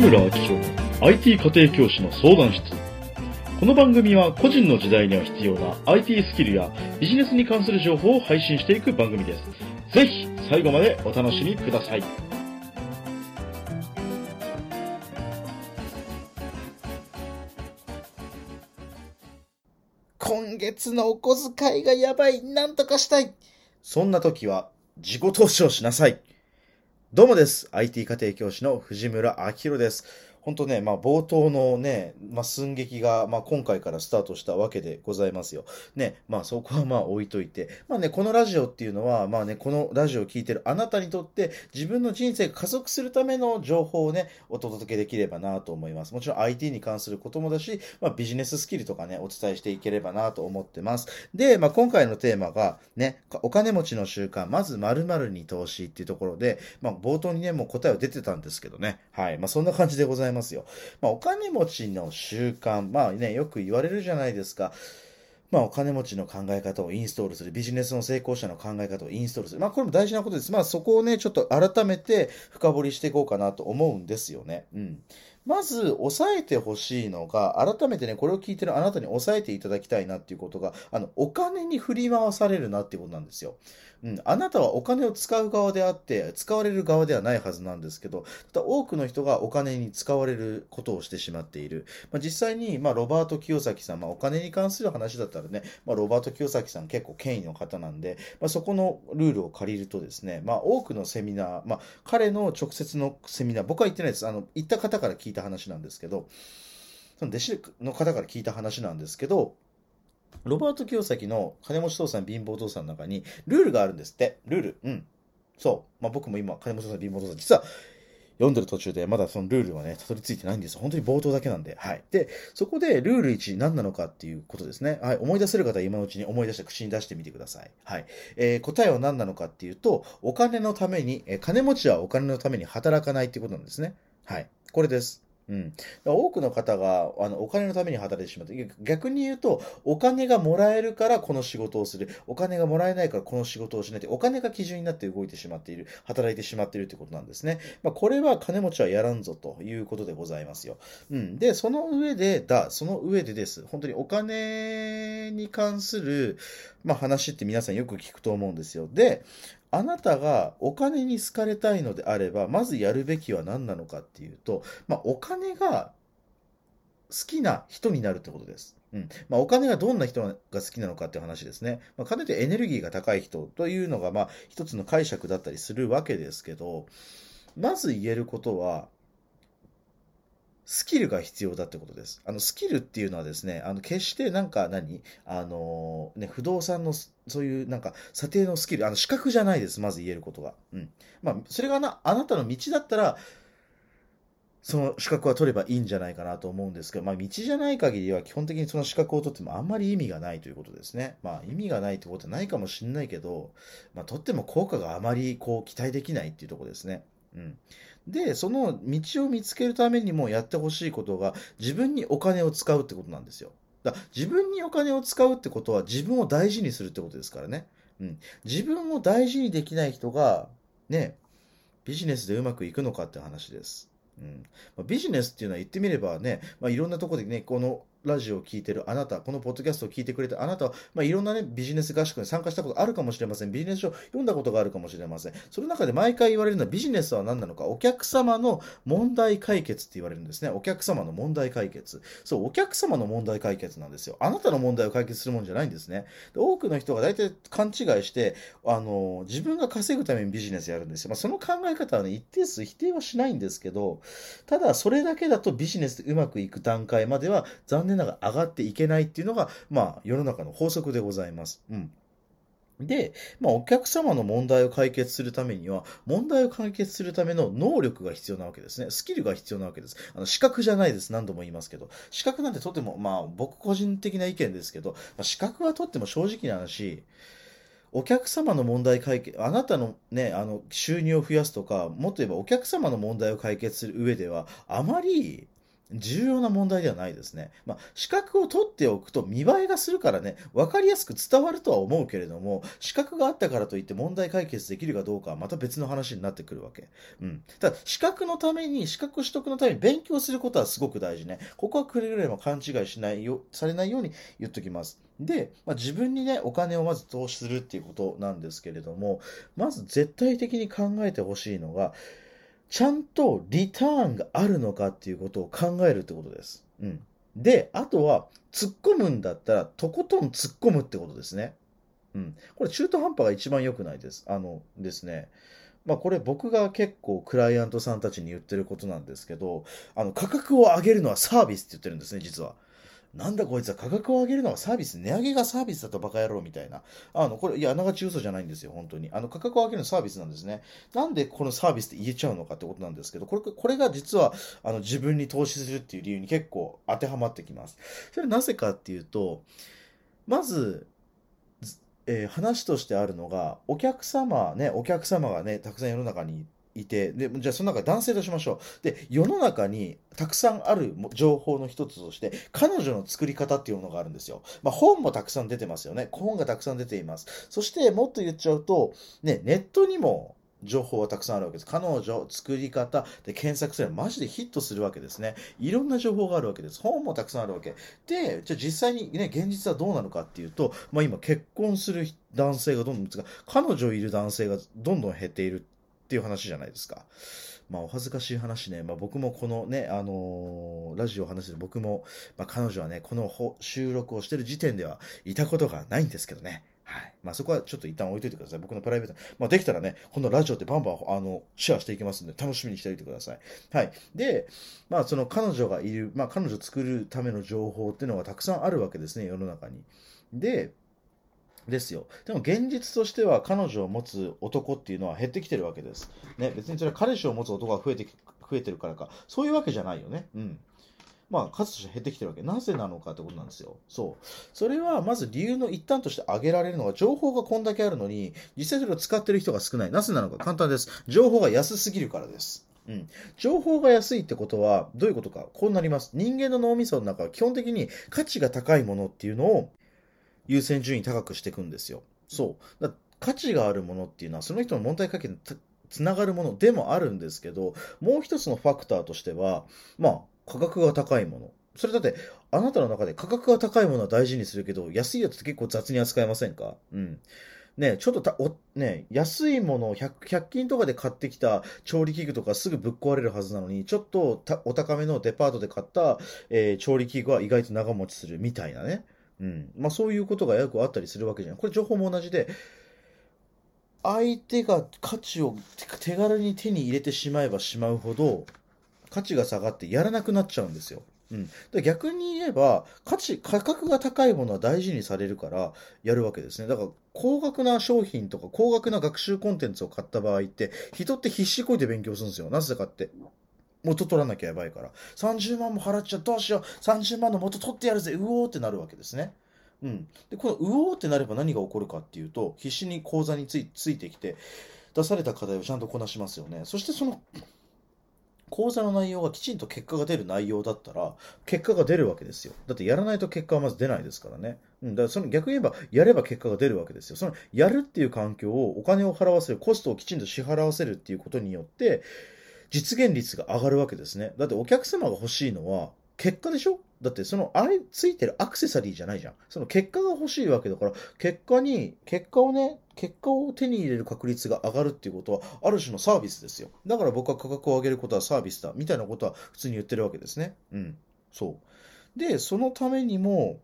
村明宏の IT 家庭教師の相談室。この番組は個人の時代には必要な IT スキルやビジネスに関する情報を配信していく番組です。ぜひ最後までお楽しみください。今月のお小遣いがやばい。なんとかしたい。そんな時は自己投資をしなさい。どうもです。IT 家庭教師の藤村明宏です。本当ね、まあ冒頭のね、まあ寸劇が、まあ今回からスタートしたわけでございますよ。ね、まあそこはまあ置いといて。まあね、このラジオっていうのは、まあね、このラジオを聞いてるあなたにとって自分の人生が加速するための情報をね、お届けできればなと思います。もちろん IT に関することもだし、まあビジネススキルとかね、お伝えしていければなと思ってます。で、まあ今回のテーマが、ね、お金持ちの習慣、まず〇〇に投資っていうところで、まあ冒頭にね、もう答えは出てたんですけどね。はい。まあそんな感じでございますますよ。まあお金持ちの習慣、まあね、よく言われるじゃないですか。まあ、お金持ちの考え方をインストールする、ビジネスの成功者の考え方をインストールする。まあ、これも大事なことです。まあ、そこをね、ちょっと改めて深掘りしていこうかなと思うんですよね。うん。まず、押さえてほしいのが、改めてね、これを聞いてるあなたに押さえていただきたいなっていうことが、あの、お金に振り回されるなっていうことなんですよ。うん。あなたはお金を使う側であって、使われる側ではないはずなんですけど、ただ多くの人がお金に使われることをしてしまっている。まあ、実際に、まあ、ロバート清崎さん、まあ、お金に関する話だったらね、まあ、ロバート清崎さん結構権威の方なんで、まあ、そこのルールを借りるとですね、まあ、多くのセミナー、まあ、彼の直接のセミナー、僕は言ってないです。あの、行った方から聞いた話なんですけど、その弟子の方から聞いた話なんですけど、ロバート清崎の金持ち父さん、貧乏父さんの中に、ルールがあるんですって。ルール。うん。そう。まあ、僕も今、金持ち父さん、貧乏父さん、実は、読んでる途中でまだそのルールはね、たどり着いてないんです。本当に冒頭だけなんで。はい。で、そこでルール1何なのかっていうことですね。はい。思い出せる方は今のうちに思い出して口に出してみてください。はい。えー答えは何なのかっていうと、お金のために、えー金持ちはお金のために働かないっていうことなんですね。はい。これです。うん、多くの方があのお金のために働いてしまって逆に言うとお金がもらえるからこの仕事をする。お金がもらえないからこの仕事をしないってお金が基準になって動いてしまっている。働いてしまっているということなんですね、まあ、これは金持ちはやらんぞということでございますよ、うん、でその上でだその上でです。本当にお金に関する、まあ、話って皆さんよく聞くと思うんですよ。であなたがお金に好かれたいのであれば、まずやるべきは何なのかっていうと、まあ、お金が好きな人になるってことです。うん。まあ、お金がどんな人が好きなのかっていう話ですね。まあ、金ってエネルギーが高い人というのが、まあ、一つの解釈だったりするわけですけど、まず言えることは、スキルが必要だってことです。あの、スキルっていうのはですね、あの、決してなんか何？あの、ね、不動産のそういうなんか査定のスキル、あの、資格じゃないです。まず言えることが。うん。まあ、それがな、あなたの道だったら、その資格は取ればいいんじゃないかなと思うんですけど、まあ、道じゃない限りは基本的にその資格を取ってもあんまり意味がないということですね。まあ、意味がないってことはないかもしれないけど、まあ、取っても効果があまりこう期待できないっていうところですね。うん。で、その道を見つけるためにもやってほしいことが自分にお金を使うってことなんですよ。だ自分にお金を使うってことは自分を大事にするってことですからね。うん。自分を大事にできない人が、ね、ビジネスでうまくいくのかって話です。うんまあ、ビジネスっていうのは言ってみればね、まあ、いろんなとこでね、このラジオを聞いてるあなた、このポッドキャストを聞いてくれたあなたは、まあ、いろんなね、ビジネス合宿に参加したことあるかもしれません。ビジネス書読んだことがあるかもしれません。その中で毎回言われるのはビジネスは何なのか、お客様の問題解決って言われるんですね。お客様の問題解決。そう、お客様の問題解決なんですよ。あなたの問題を解決するもんじゃないんですね。で多くの人が大体勘違いして、あの、自分が稼ぐためにビジネスやるんですよ。まあ、その考え方はね、一定数否定はしないんですけど、ただそれだけだとビジネスでうまくいく段階までは残念ながら上がっていけないっていうのが、まあ、世の中の法則でございます。うん。で、まあ、お客様の問題を解決するためには、問題を解決するための能力が必要なわけですね。スキルが必要なわけです。あの資格じゃないです。何度も言いますけど。資格なんてとても、まあ、僕個人的な意見ですけど、まあ、資格はとっても正直な話、お客様の問題解決、あなたのね、あの、収入を増やすとか、もっと言えばお客様の問題を解決する上では、あまり、重要な問題ではないですね。まあ、資格を取っておくと見栄えがするからね、分かりやすく伝わるとは思うけれども、資格があったからといって問題解決できるかどうかはまた別の話になってくるわけ。うん。ただ、資格のために、資格取得のために勉強することはすごく大事ね。ここはくれぐれも勘違いしないよ、されないように言っときます。で、まあ、自分にね、お金をまず投資するっていうことなんですけれども、まず絶対的に考えてほしいのが、ちゃんとリターンがあるのかっていうことを考えるってことです。うん。で、あとは、突っ込むんだったら、とことん突っ込むってことですね。うん。これ中途半端が一番良くないです。あのですね。まあこれ僕が結構クライアントさんたちに言ってることなんですけど、あの価格を上げるのはサービスって言ってるんですね、実は。なんだこいつは価格を上げるのはサービス、値上げがサービスだとバカ野郎みたいな。あの、これ、いや、あながち嘘じゃないんですよ、本当に。あの、価格を上げるのはサービスなんですね。なんでこのサービスって言えちゃうのかってことなんですけど、これ、これが実は、あの、自分に投資するっていう理由に結構当てはまってきます。それなぜかっていうと、まず、えー、話としてあるのが、お客様ね、お客様がね、たくさん世の中にいて、いてで、じゃあその中男性としましょう。で、世の中にたくさんある情報の一つとして、彼女の作り方っていうものがあるんですよ。まあ本もたくさん出てますよね。本がたくさん出ています。そしてもっと言っちゃうと、ね、ネットにも情報はたくさんあるわけです。彼女、作り方で検索すればマジでヒットするわけですね。いろんな情報があるわけです。本もたくさんあるわけ。で、じゃあ実際にね、現実はどうなのかっていうと、まあ今結婚する男性がどんどん、彼女いる男性がどんどん減っているっていう話じゃないですか。まあ、お恥ずかしい話ね、まあ、僕もこのね、あのー、ラジオを話してる僕も、まあ、彼女はね、この収録をしてる時点ではいたことがないんですけどね。はい。まあ、そこはちょっと一旦置いといてください。僕のプライベート。まあ、できたらね、このラジオってバンバン、あの、シェアしていきますんで、楽しみにしておいてください。はい。で、まあ、その彼女がいる、まあ、彼女作るための情報っていうのがたくさんあるわけですね、世の中に。で、ですよ。でも現実としては彼女を持つ男っていうのは減ってきてるわけです。ね、別にそれは彼氏を持つ男が増えて、増えてるからか、そういうわけじゃないよね。うん。まあ、数として減ってきてるわけ。なぜなのかってことなんですよ。そう。それは、まず理由の一端として挙げられるのが、情報がこんだけあるのに、実際それを使ってる人が少ない。なぜなのか簡単です。情報が安すぎるからです。うん。情報が安いってことは、どういうことか。こうなります。人間の脳みその中は基本的に価値が高いものっていうのを優先順位高くしていくんですよ。そう。だ価値があるものっていうのは、その人の問題解決につながるものでもあるんですけど、もう一つのファクターとしては、まあ、価格が高いもの。それだって、あなたの中で価格が高いものは大事にするけど、安いやつって結構雑に扱いませんか？うん。ね、ちょっとた、お、ね、安いものを 100, 100均とかで買ってきた調理器具とかすぐぶっ壊れるはずなのに、ちょっとお高めのデパートで買った、えー、調理器具は意外と長持ちするみたいなね。うん。まあそういうことがよくあったりするわけじゃん。これ情報も同じで、相手が価値を手軽に手に入れてしまえばしまうほど、価値が下がってやらなくなっちゃうんですよ。うん、で逆に言えば価値価格が高いものは大事にされるからやるわけですねだから高額な商品とか高額な学習コンテンツを買った場合って人って必死こいて勉強するんですよなぜかって元取らなきゃやばいから。30万も払っちゃ、どうしよう、30万の元取ってやるぜ、うおーってなるわけですね。うん。で、このうおーってなれば何が起こるかっていうと、必死に講座についついてきて、出された課題をちゃんとこなしますよね。そしてその、講座の内容がきちんと結果が出る内容だったら、結果が出るわけですよ。だってやらないと結果はまず出ないですからね。うん、だからその逆に言えば、やれば結果が出るわけですよ。その、やるっていう環境をお金を払わせる、コストをきちんと支払わせるっていうことによって、実現率が上がるわけですね。だってお客様が欲しいのは結果でしょ？だってそのあれついてるアクセサリーじゃないじゃん。その結果が欲しいわけだから、結果に、結果をね、結果を手に入れる確率が上がるっていうことは、ある種のサービスですよ。だから僕は価格を上げることはサービスだ、みたいなことは普通に言ってるわけですね。うん。そう。で、そのためにも、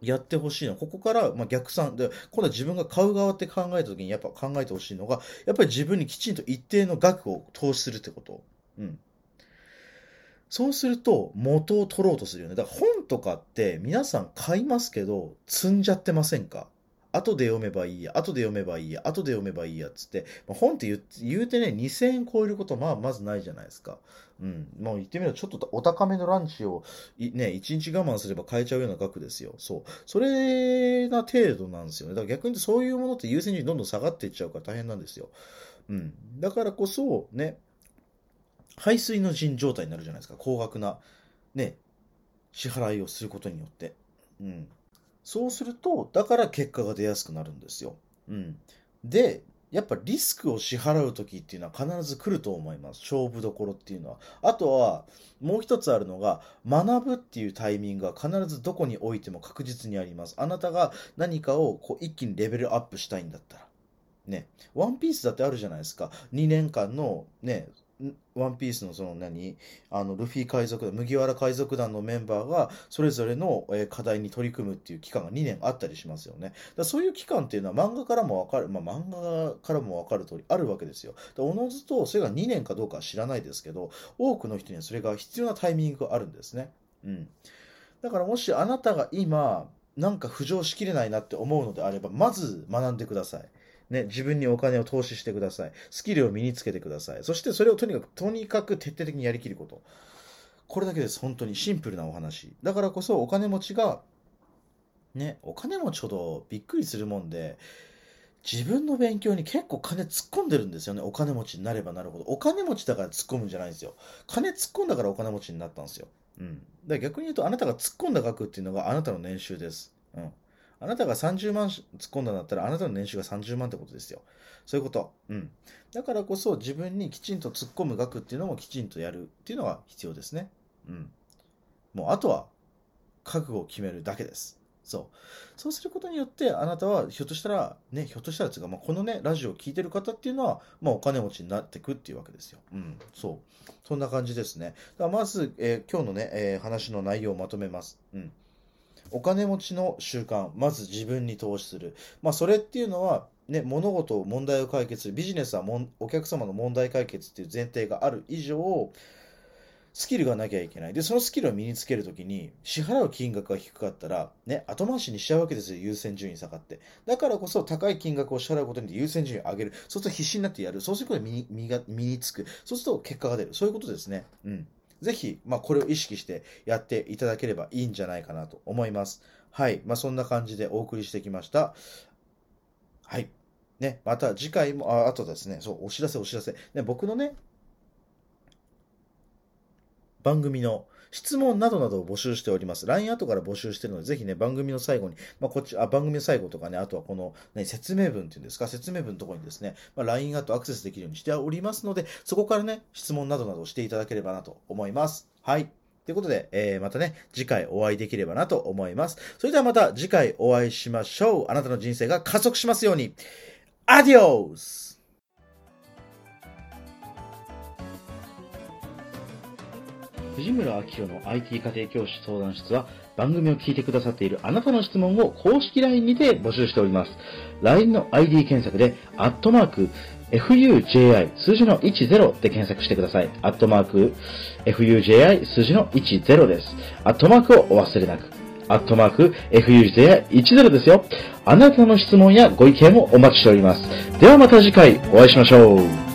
やってほしいのは、ここから、ま、逆算で、今度は自分が買う側って考えた時にやっぱ考えてほしいのが、やっぱり自分にきちんと一定の額を投資するってこと。うん。そうすると、元を取ろうとするよね。だから本とかって皆さん買いますけど、積んじゃってませんか？後で読めばいいや、後で読めばいいや、後で読めばいいやつって、まあ、本って言う言うてね、2000円超えることまあまずないじゃないですか。うん。もう言ってみればちょっとお高めのランチをね、1日我慢すれば買えちゃうような額ですよ。そう。それな程度なんですよね。だから逆にそういうものって優先順位どんどん下がっていっちゃうから大変なんですよ。うん。だからこそ、ね、排水の陣状態になるじゃないですか。高額な、ね、支払いをすることによって。うん。そうすると、だから結果が出やすくなるんですよ。うん。で、やっぱリスクを支払う時っていうのは必ず来ると思います。勝負どころっていうのは。あとは、もう一つあるのが、学ぶっていうタイミングは必ずどこにおいても確実にあります。あなたが何かをこう一気にレベルアップしたいんだったら。ね。ワンピースだってあるじゃないですか。2年間のね、ワンピースのその何？あのルフィ海賊団麦わら海賊団のメンバーがそれぞれの課題に取り組むっていう期間が2年あったりしますよね。だそういう期間っていうのは漫画からも分かる、まあ、漫画からも分かる通りあるわけですよ。おのずとそれが2年かどうかは知らないですけど多くの人にはそれが必要なタイミングがあるんですね。うん。だからもしあなたが今なんか浮上しきれないなって思うのであればまず学んでください。ね、自分にお金を投資してください。スキルを身につけてください。そしてそれをとにかく、とにかく徹底的にやりきること。これだけです。本当にシンプルなお話。だからこそお金持ちが、ね、お金持ちほどびっくりするもんで、自分の勉強に結構金突っ込んでるんですよね。お金持ちになればなるほど。お金持ちだから突っ込むんじゃないんですよ。金突っ込んだからお金持ちになったんですよ。うん。だから逆に言うと、あなたが突っ込んだ額っていうのがあなたの年収です。うん。あなたが30万突っ込んだんだったら、あなたの年収が30万ってことですよ。そういうこと。うん。だからこそ自分にきちんと突っ込む額っていうのもきちんとやるっていうのが必要ですね。うん。もうあとは覚悟を決めるだけです。そう。そうすることによって、あなたはひょっとしたら、ね、ひょっとしたらつうか、まあ、このね、ラジオを聴いてる方っていうのは、まあ、お金持ちになってくっていうわけですよ。うん。そう。そんな感じですね。だからまず、えー、今日のね、えー、話の内容をまとめます。うん。お金持ちの習慣、まず自分に投資する。まあ、それっていうのは、ね、物事を、問題を解決する。ビジネスはもんお客様の問題解決っていう前提がある以上、スキルがなきゃいけない。で、そのスキルを身につけるときに、支払う金額が低かったら、ね、後回しにしちゃうわけですよ、優先順位下がって。だからこそ、高い金額を支払うことによって優先順位を上げる。そうすると必死になってやる。そうすることで身に身が身につく。そうすると結果が出る。そういうことですね。うん。ぜひ、まあ、これを意識してやっていただければいいんじゃないかなと思います。はい。まあ、そんな感じでお送りしてきました。はい。ね、また次回も、ああとですね、そう、お知らせお知らせ。ね、僕のね、番組の質問などなどを募集しております。LINE 後から募集してるので、ぜひね、番組の最後に、まあ、こっち、あ、番組の最後とかね、あとはこの、ね、説明文っていうんですか、説明文のところにですね、まあ、LINE 後アクセスできるようにしておりますので、そこからね、質問などなどしていただければなと思います。はい。ということで、えー、またね、次回お会いできればなと思います。それではまた次回お会いしましょう。あなたの人生が加速しますように。アディオス藤村明宏の IT 家庭教師相談室は番組を聞いてくださっているあなたの質問を公式 LINE にて募集しております。LINE の ID 検索で、アットマーク、fuji 数字の10で検索してください。アットマーク、fuji 数字の10です。アットマークをお忘れなく。アットマーク、fuji10 ですよ。あなたの質問やご意見もお待ちしております。ではまた次回お会いしましょう。